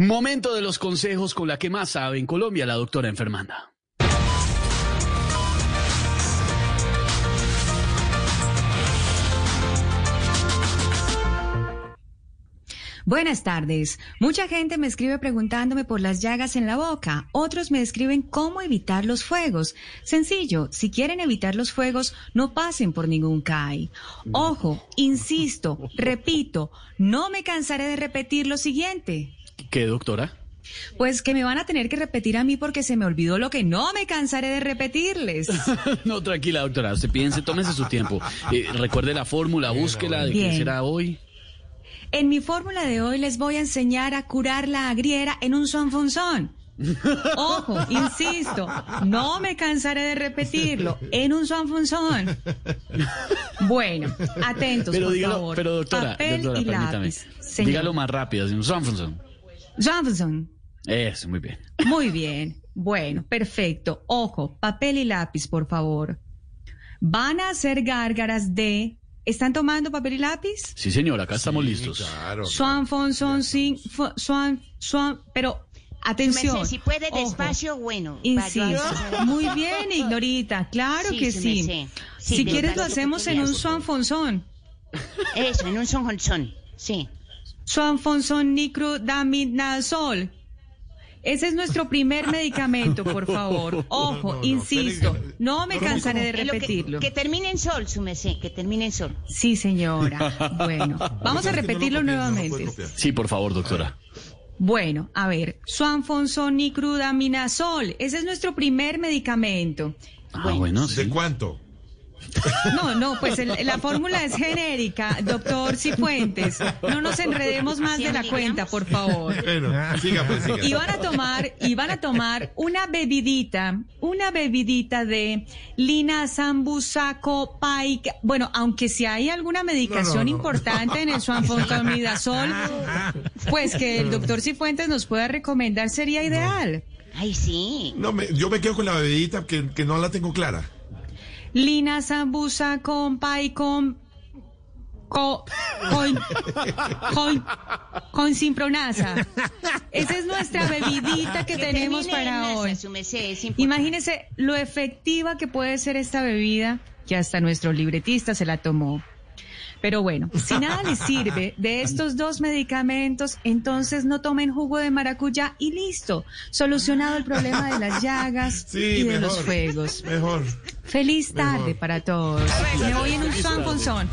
Momento de los consejos con la que más sabe en Colombia, la doctora enfermanda. Buenas tardes. Mucha gente me escribe preguntándome por las llagas en la boca. Otros me escriben cómo evitar los fuegos. Sencillo, si quieren evitar los fuegos, no pasen por ningún CAI. Ojo, insisto, repito, no me cansaré de repetir lo siguiente. ¿Qué, doctora? Pues que me van a tener que repetir a mí porque se me olvidó lo que no me cansaré de repetirles. no, tranquila, doctora. Usted piense, tómese su tiempo. Eh, recuerde la fórmula, búsquela de qué será hoy. En mi fórmula de hoy les voy a enseñar a curar la agriera en un sonfunzón. Ojo, insisto, no me cansaré de repetirlo, en un sonfunzón. Bueno, atentos, pero por dígalo, favor. Pero doctora, Papel doctora y permítame. lápiz. Dígalo más rápido, un sonfunson. Sonfunson. Eso, muy bien. Muy bien. Bueno, perfecto. Ojo, papel y lápiz, por favor. Van a hacer gárgaras de... ¿Están tomando papel y lápiz? Sí, señor, acá estamos listos. Claro. Swan, fon, son, sin, swan, swan, pero atención. Merced, si puede ojo, despacio, bueno. Insisto. Vaya. Muy bien, Ignorita, claro Sí, que sí. si quieres lo hacemos en un swan fonzón. Eso, en un sonjonzón. Sí. Swan fonzón nicrodamidazol. Ese es nuestro primer medicamento, por favor. Ojo, no, no, insisto, no me cansaré de que- repetirlo. Que, termine en sol, su que termine en sol. Sí, señora. Bueno, vamos a repetirlo nuevamente. Sí, por favor, doctora. Bueno, a ver, suanfonsonicrudaminazol. Ese es nuestro primer medicamento. Ah, bueno, ¿De sí. cuánto? No, no, pues el- la fórmula es genérica, doctor Cifuentes. No nos enredemos más de la cuenta, por favor. Bueno, siga pues, siga. Y van a tomar, y van a tomar una bebidita, una bebidita de lina sambusaco paic. Bueno, aunque si hay alguna medicación No, no, no. importante en el suanfontamidazol, pues que el doctor Cifuentes nos pueda recomendar sería ideal. Ay, sí. No, me- yo me quedo con la bebidita que, que no la tengo clara. Lina sambusa con pai con co- con con con simpronasa. Esa es nuestra bebidita que, tenemos termine en para hoy. Imagínese lo efectiva que puede ser esta bebida, que hasta nuestro libretista se la tomó. Pero bueno, si nada les sirve de estos dos medicamentos, entonces no tomen jugo de maracuyá y listo. Solucionado el problema de las llagas Sí, y de mejor. los fuegos. Mejor. Feliz tarde Mejor. para todos. Me voy en un son con son.